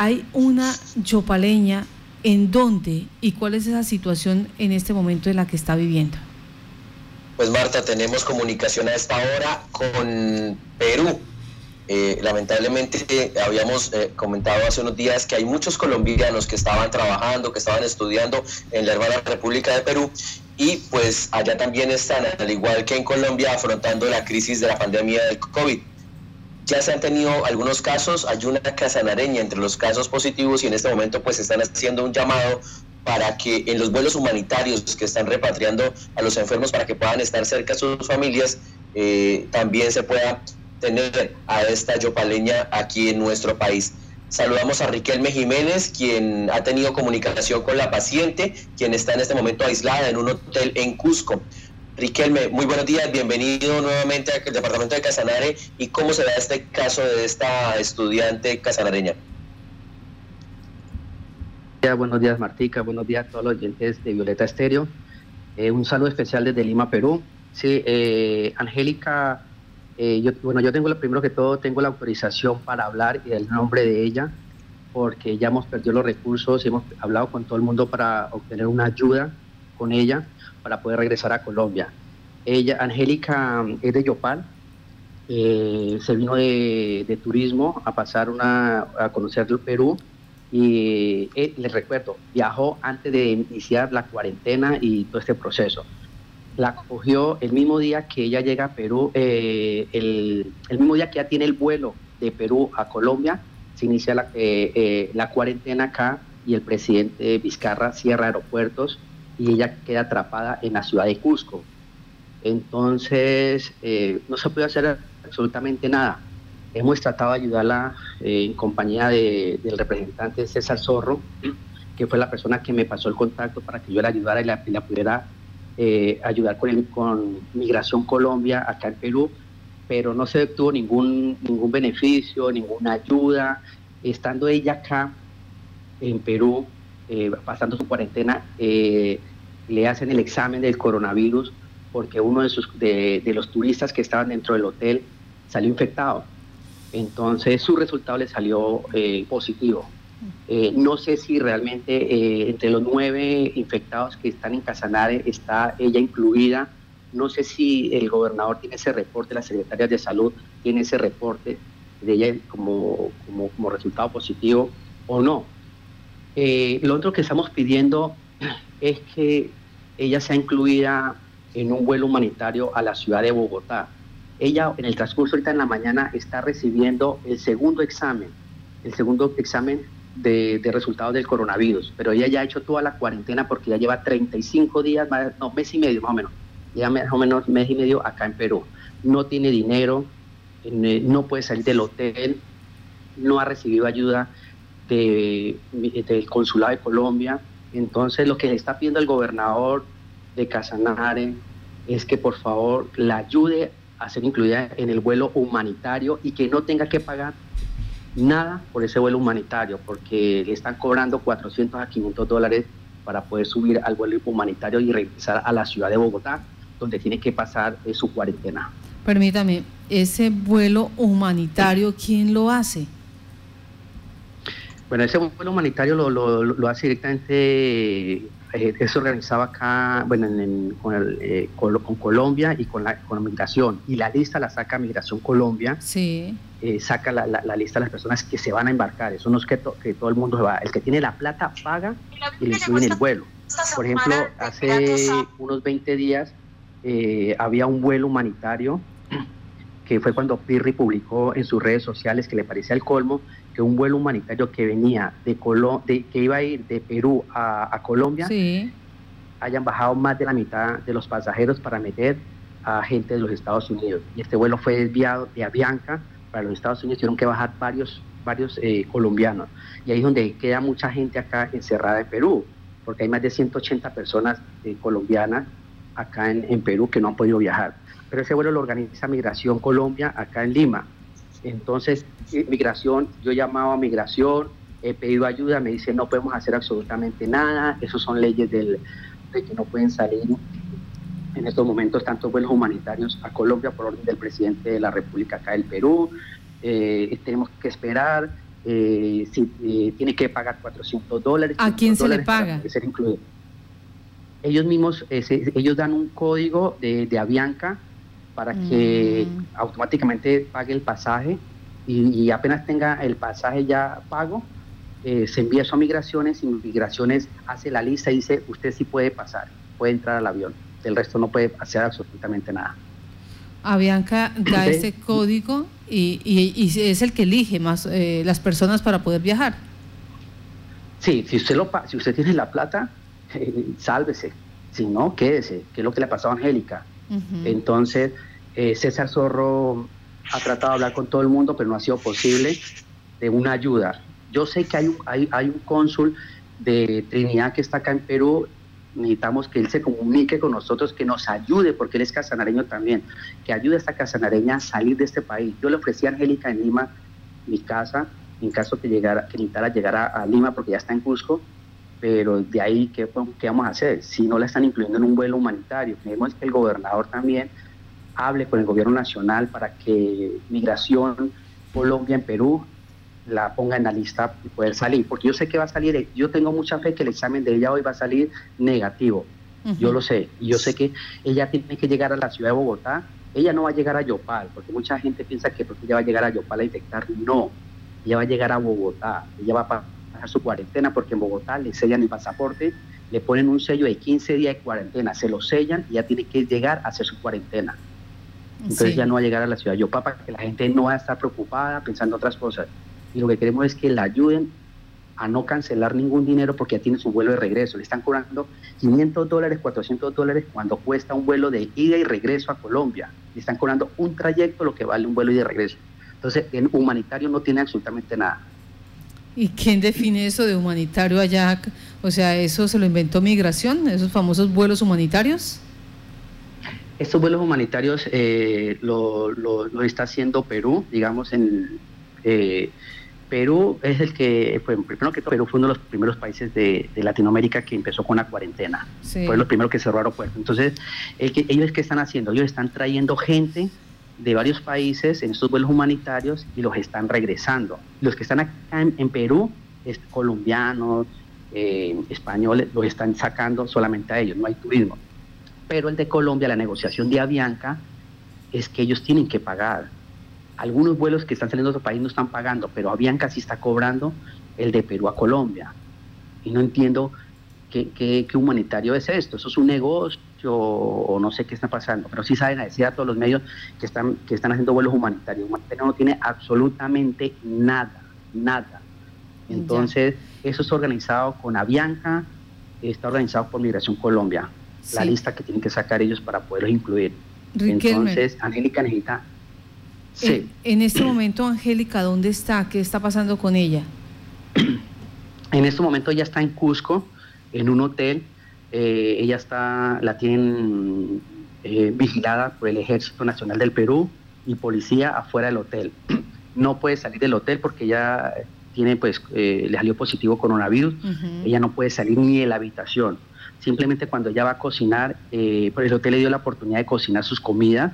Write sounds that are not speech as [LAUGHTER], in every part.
hay una yopaleña en dónde y cuál es esa situación en este momento en la que está viviendo. Pues Marta, tenemos comunicación a esta hora con Perú. Eh, lamentablemente eh, habíamos eh, comentado hace unos días que hay muchos colombianos que estaban trabajando, que estaban estudiando en la hermana República de Perú y pues allá también están, al igual que en Colombia, afrontando la crisis de la pandemia del COVID. Ya se han tenido algunos casos, hay una casanareña entre los casos positivos y en este momento pues están haciendo un llamado para que en los vuelos humanitarios que están repatriando a los enfermos para que puedan estar cerca de sus familias, eh, también se pueda tener a esta yopaleña aquí en nuestro país. Saludamos a Riquelme Jiménez, quien ha tenido comunicación con la paciente, quien está en este momento aislada en un hotel en Cusco. Riquelme, muy buenos días, bienvenido nuevamente al departamento de Casanare y cómo se da este caso de esta estudiante casanareña. Buenos días Martica, buenos días a todos los oyentes de Violeta Estéreo. Eh, un saludo especial desde Lima, Perú. Sí, eh, Angélica eh, yo, bueno, yo tengo lo primero que todo, tengo la autorización para hablar y el nombre de ella, porque ya hemos perdido los recursos, hemos hablado con todo el mundo para obtener una ayuda con ella para poder regresar a Colombia. Ella, Angélica, es de Yopal, eh, se vino de, turismo a pasar una, a conocer el Perú y eh, les recuerdo, viajó antes de iniciar la cuarentena y todo este proceso la cogió el mismo día que ella llega a Perú, eh, el, mismo día que ya tiene el vuelo de Perú a Colombia, se inicia la, eh, eh, la cuarentena acá y el presidente Vizcarra cierra aeropuertos y ella queda atrapada en la ciudad de Cusco. Entonces, no se puede hacer absolutamente nada. Hemos tratado de ayudarla en compañía del representante César Zorro, que fue la persona que me pasó el contacto para que yo la ayudara y la, y la pudiera eh, ayudar con, el, con Migración Colombia acá en Perú, pero no se obtuvo ningún, ningún beneficio, ninguna ayuda. Estando ella acá en Perú, eh, pasando su cuarentena, eh, le hacen el examen del coronavirus porque uno de, sus, de, los turistas que estaban dentro del hotel salió infectado. Entonces su resultado le salió positivo. Eh, no sé si realmente entre los nueve infectados que están en Casanare está ella incluida. No sé si el gobernador tiene ese reporte, las secretarias de salud tiene ese reporte de ella como, resultado positivo o no. Eh, lo otro que estamos pidiendo es que ella sea incluida en un vuelo humanitario a la ciudad de Bogotá. Ella en el transcurso ahorita en la mañana está recibiendo el segundo examen, el segundo examen de, resultados del coronavirus, pero ella ya ha hecho toda la cuarentena porque ya lleva 35 días, no, mes y medio más o menos, ya más o menos mes y medio acá en Perú. No tiene dinero, eh, no puede salir del hotel, no ha recibido ayuda de, del consulado de Colombia. Entonces lo que le está pidiendo el gobernador de Casanare es que por favor la ayude a ser incluida en el vuelo humanitario y que no tenga que pagar nada por ese vuelo humanitario, porque le están cobrando 400 a 500 dólares para poder subir al vuelo humanitario y regresar a la ciudad de Bogotá, donde tiene que pasar eh, su cuarentena. Permítame, ese vuelo humanitario, ¿quién lo hace? Bueno, ese vuelo humanitario lo, lo, hace directamente, eh, es organizado acá, bueno, con, eh, con, Colombia y con la, con la migración. Y la lista la saca Migración Colombia. Sí eh, saca la, lista de las personas que se van a embarcar. Eso no es que, que, todo el mundo se va. El que tiene la plata paga y le incluyen el vuelo. Por ejemplo, hace unos 20 días eh, había un vuelo humanitario que fue cuando Pirri publicó en sus redes sociales que le parecía el colmo que un vuelo humanitario que venía de, Colo de que iba a ir de Perú a, Colombia hayan bajado más de la mitad de los pasajeros para meter a gente de los Estados Unidos. Y este vuelo fue desviado de Avianca para los Estados Unidos tuvieron que bajar varios, varios eh, colombianos. Y ahí es donde queda mucha gente acá encerrada en Perú, porque hay más de 180 personas eh, colombianas acá en, Perú que no han podido viajar. Pero ese vuelo lo organiza Migración Colombia acá en Lima. Entonces, eh, Migración, yo he llamado a Migración, he pedido ayuda, me dice no podemos hacer absolutamente nada, esos son leyes del, de que no pueden salir en estos momentos tantos vuelos humanitarios a Colombia por orden del presidente de la República acá del Perú. Eh, tenemos que esperar eh, si, eh, tiene que pagar 400 dólares. ¿A quién se le paga? Ser incluido. Ellos mismos, ellos dan un código de, de Avianca para que mm. automáticamente pague el pasaje y, apenas tenga el pasaje ya pago, eh, se envía eso a migraciones y migraciones hace la lista y dice, usted sí puede pasar, puede entrar al avión, el resto no puede hacer absolutamente nada. Avianca da ese código y, y, es el que elige más eh, las personas para poder viajar. Sí, si usted, lo, si usted tiene la plata, [LAUGHS] eh, sálvese. Si no, quédese, que es lo que le pasó a Angélica. Entonces, eh, César Zorro ha tratado de hablar con todo el mundo, pero no ha sido posible de una ayuda. Yo sé que hay un, hay, hay un cónsul de Trinidad que está acá en Perú necesitamos que él se comunique con nosotros, que nos ayude, porque él es casanareño también, que ayude a esta casanareña a salir de este país. Yo le ofrecí a Angélica en Lima mi casa, en caso que, llegara, que necesitara llegar a, Lima, porque ya está en Cusco, pero de ahí, ¿qué, ¿qué, vamos a hacer? Si no la están incluyendo en un vuelo humanitario, queremos que el gobernador también hable con el gobierno nacional para que Migración, Colombia, en Perú, la ponga en la lista y poder salir, porque yo sé que va a salir, yo tengo mucha fe que el examen de ella hoy va a salir negativo, yo lo sé, y yo sé que ella tiene que llegar a la ciudad de Bogotá, ella no va a llegar a Yopal, porque mucha gente piensa que porque ella va a llegar a Yopal a detectar, no, ella va a llegar a Bogotá, ella va a pasar su cuarentena, porque en Bogotá le sellan el pasaporte, le ponen un sello de 15 días de cuarentena, se lo sellan y ya tiene que llegar a hacer su cuarentena. Entonces ya no va a llegar a la ciudad de Yopal para que la gente no va a estar preocupada pensando otras cosas y lo que queremos es que la ayuden a no cancelar ningún dinero porque ya tiene su vuelo de regreso. Le están cobrando 500 dólares, 400 dólares cuando cuesta un vuelo de ida y regreso a Colombia. Le están cobrando un trayecto lo que vale un vuelo y de regreso. Entonces, en humanitario no tiene absolutamente nada. ¿Y quién define eso de humanitario allá? O sea, ¿eso se lo inventó migración, esos famosos vuelos humanitarios? Estos vuelos humanitarios eh, lo, lo, está haciendo Perú, digamos, en, eh, Perú es el que, fue, primero que todo, Perú fue uno de los primeros países de, Latinoamérica que empezó con la cuarentena. Fue los primeros que cerró aeropuertos. Entonces, ellos qué están haciendo? Ellos están trayendo gente de varios países en estos vuelos humanitarios y los están regresando. Los que están acá en, Perú, es, colombianos, eh, españoles, los están sacando solamente a ellos, no hay turismo. Pero el de Colombia, la negociación de Avianca, es que ellos tienen que pagar algunos vuelos que están saliendo de otro país no están pagando, pero Avianca sí está cobrando el de Perú a Colombia. Y no entiendo qué, humanitario es esto. Eso es un negocio o no sé qué está pasando, pero sí saben a decir a todos los medios que están, que están haciendo vuelos humanitarios. Humanitario no tiene absolutamente nada, nada. Entonces, eso está organizado con Avianca, está organizado por Migración Colombia, la lista que tienen que sacar ellos para poderlos incluir. Entonces, Angélica necesita en, este momento, Angélica, ¿dónde está? ¿Qué está pasando con ella? [CLEARS THROAT] En este momento ella está en Cusco, en un hotel. Eh, ella está, la tienen eh, vigilada por el Ejército Nacional del Perú y policía afuera del hotel. [CLEARS THROAT] No puede salir del hotel porque ella tiene, pues, eh, le salió positivo coronavirus. Ella no puede salir ni de la habitación. Simplemente cuando ella va a cocinar, pues el hotel le dio la oportunidad de cocinar sus comidas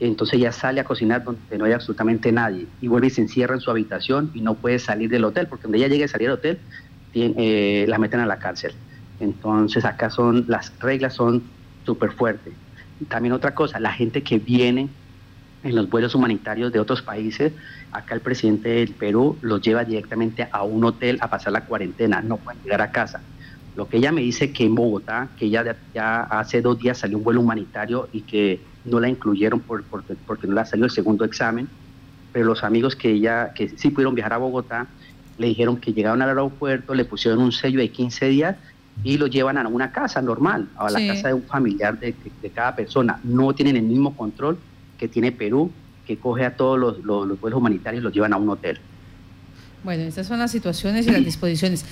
entonces ella sale a cocinar donde no hay absolutamente nadie y vuelve y se encierra en su habitación y no puede salir del hotel, porque donde ella llegue a salir del hotel, eh, la meten a la cárcel. Entonces acá son, las reglas son súper fuertes. También otra cosa, la gente que viene en los vuelos humanitarios de otros países, acá el presidente del Perú los lleva directamente a un hotel a pasar la cuarentena, no pueden llegar a casa. Lo que ella me dice que en Bogotá, que ya, ya hace dos días salió un vuelo humanitario y que no la incluyeron por, porque no le salió el segundo examen, pero los amigos que ella, que sí pudieron viajar a Bogotá, le dijeron que llegaron al aeropuerto, le pusieron un sello de 15 días y lo llevan a una casa normal, a la casa de un familiar de, cada persona. No tienen el mismo control que tiene Perú, que coge a todos los, los vuelos humanitarios y los llevan a un hotel. Bueno, estas son las situaciones y las [CLEARS THROAT] disposiciones.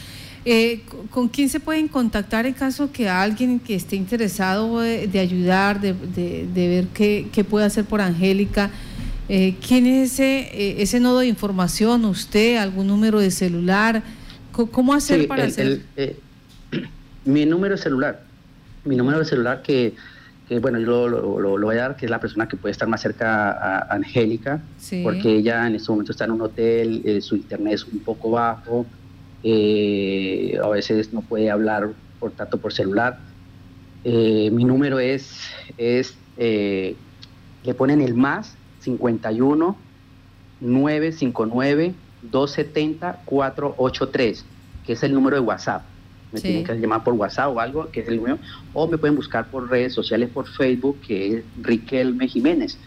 Eh, ¿Con quién se pueden contactar en caso que alguien que esté interesado de, ayudar, de, ver qué, puede hacer por Angélica? Eh, ¿Quién es ese, eh, ese nodo de información? ¿Usted? ¿Algún número de celular? ¿Cómo hacer para hacer? [CLEARS THROAT] mi número de celular, mi número de celular que, que bueno, yo lo, voy a dar, que es la persona que puede estar más cerca a, Angélica, porque ella en este momento está en un hotel, eh, su internet es un poco bajo, eh, a veces no puede hablar por tanto por celular. Eh, mi número es, es le ponen el más 51 959 270 483, que es el número de WhatsApp me tienen que llamar por WhatsApp o algo, que es el mío, o me pueden buscar por redes sociales, por Facebook, que es Riquelme Jiménez.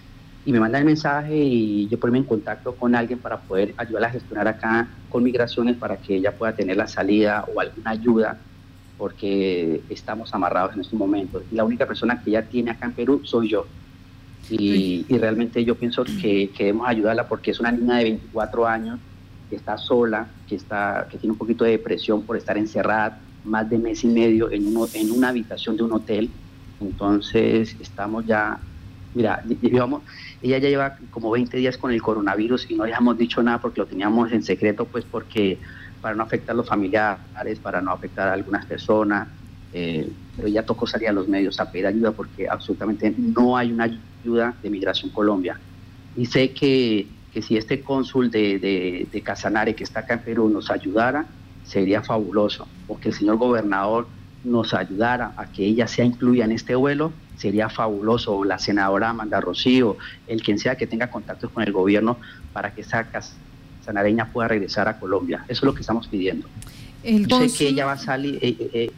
Y me mandan el mensaje y yo pongo en contacto con alguien para poder ayudarla a gestionar acá con migraciones para que ella pueda tener la salida o alguna ayuda, porque estamos amarrados en estos momentos. Y la única persona que ella tiene acá en Perú soy yo. Y, y realmente yo pienso que, que debemos ayudarla porque es una niña de 24 años que está sola, que, está, que tiene un poquito de depresión por estar encerrada, más de mes y medio en, uno, en una habitación de un hotel. Entonces estamos ya, mira, digamos, ella ya lleva como 20 días con el coronavirus y no habíamos dicho nada porque lo teníamos en secreto, pues porque para no afectar a los familiares, para no afectar a algunas personas, eh, pero ya tocó salir a los medios a pedir ayuda porque absolutamente no hay una ayuda de Migración Colombia. Y sé que, que si este cónsul de, de, de Casanare que está acá en Perú nos ayudara, sería fabuloso, o que el señor gobernador nos ayudara a que ella sea incluida en este vuelo, sería fabuloso, o la senadora Amanda Rocío, el quien sea que tenga contactos con el gobierno para que esa sanareña pueda regresar a Colombia. Eso es lo que estamos pidiendo. El sé que ella va a salir... Eh, eh, eh,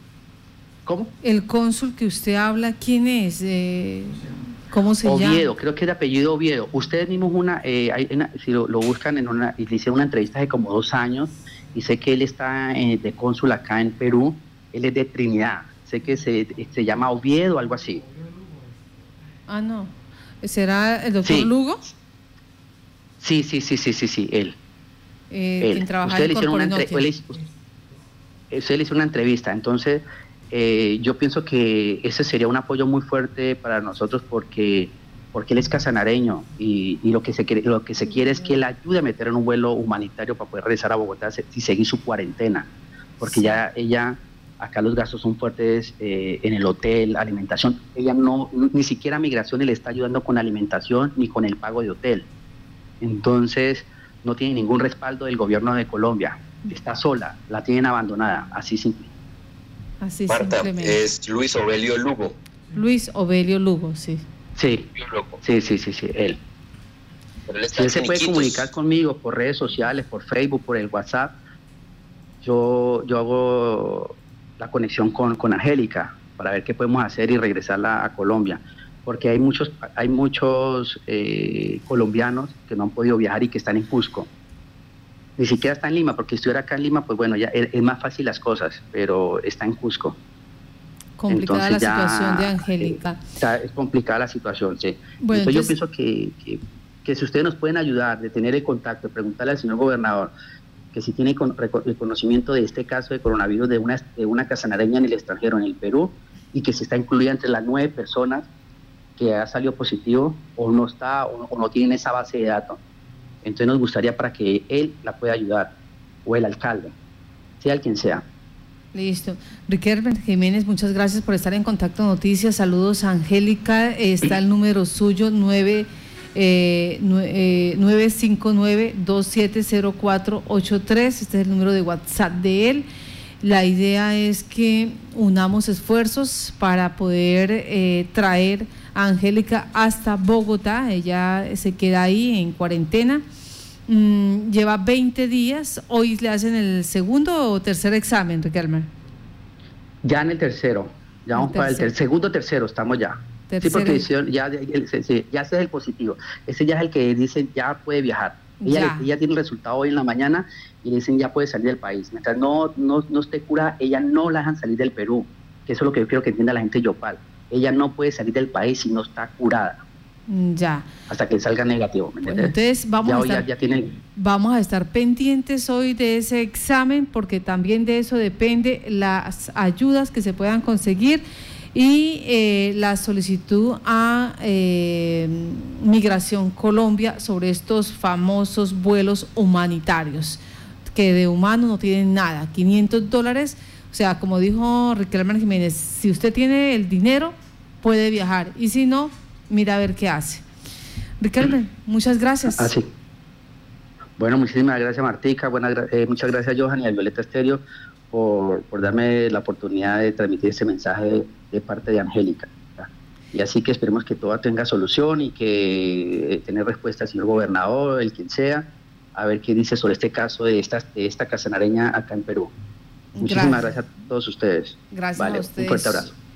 ¿Cómo? El cónsul que usted habla, ¿quién es? ¿Cómo se llama? Oviedo, creo que es de apellido Oviedo. Ustedes mismos una, si lo, buscan en una, le hicieron una entrevista hace como dos años, y sé que él está eh, de cónsul acá en Perú, él es de Trinidad, sé que se, se llama Oviedo o algo así. Ah, no. ¿Será el doctor Lugo? Sí, sí, sí, sí, sí, sí, él. Eh, él. Usted le hicieron una le hizo una entrevista, entonces eh, yo pienso que ese sería un apoyo muy fuerte para nosotros porque porque él es casanareño y, lo, que se quiere, lo que se quiere es que él ayude a meter en un vuelo humanitario para poder regresar a Bogotá y seguir su cuarentena, porque ya ella, acá los gastos son fuertes eh, en el hotel, alimentación, ella no, ni siquiera migración le está ayudando con alimentación ni con el pago de hotel. Entonces, no tiene ningún respaldo del gobierno de Colombia, está sola, la tienen abandonada, así simple. Así Marta, es Luis Ovelio Lugo. Luis Ovelio Lugo, sí. Sí, sí, sí, sí, sí, él. si él se puede comunicar conmigo por redes sociales, por Facebook, por el WhatsApp, yo, yo hago la conexión con, con Angélica para ver qué podemos hacer y regresarla a Colombia. Porque hay muchos, hay muchos eh, colombianos que no han podido viajar y que están en Cusco. Ni siquiera está en Lima, porque si estuviera acá en Lima, pues bueno, ya es más fácil las cosas, pero está en Cusco. Complicada la situación de Angélica. Eh, es complicada la situación, sí. entonces, yo pienso que, que, si ustedes nos pueden ayudar, de tener el contacto, preguntarle al señor gobernador que si tiene el conocimiento de este caso de coronavirus de una, de una casanareña en el extranjero, en el Perú, y que se está incluida entre las nueve personas que ha salido positivo o no está o no tiene esa base de datos. Entonces nos gustaría para que él la pueda ayudar, o el alcalde, sea el quien sea. Listo. Riquelme Jiménez, muchas gracias por estar en Contacto Noticias. Saludos Angélica. Está el número suyo, 9, eh, 959-270483. Eh, este es el número de WhatsApp de él. La idea es que unamos esfuerzos para poder eh, traer Angélica hasta Bogotá. Ella se queda ahí en cuarentena. Mm, lleva 20 días. Hoy le hacen el segundo o tercer examen, Riquelme. Ya en el tercero. Ya vamos para el segundo tercero, estamos ya. Sí, porque ya, ya ese es el positivo. Ese ya es el que dice ya puede viajar. Ella, ya. tiene el resultado hoy en la mañana y le dicen ya puede salir del país. Mientras no, no, no esté curada, ella no la dejan salir del Perú. Que eso es lo que yo quiero que entienda la gente de Yopal. Ella no puede salir del país si no está curada. Mm, ya. Hasta que salga negativo. entonces vamos, a estar, vamos a estar pendientes hoy de ese examen porque también de eso depende las ayudas que se puedan conseguir y eh, la solicitud a eh, Migración Colombia sobre estos famosos vuelos humanitarios, que de humano no tienen nada, 500 dólares, sea, como dijo Riquelme Jiménez, si usted tiene el dinero, puede viajar. Y si no, mira a ver qué hace. Ricardo, muchas gracias. Ah, sí. Bueno, muchísimas gracias Martica, eh, muchas gracias Johan y a Violeta Estéreo por, darme la oportunidad de transmitir este mensaje de, parte de Angélica. Y así que esperemos que todo tenga solución y que eh, tener respuesta al señor gobernador, el quien sea, a ver qué dice sobre este caso de esta, de esta casanareña acá en Perú. Muchísimas gracias, a todos ustedes. Gracias a ustedes. Un fuerte abrazo.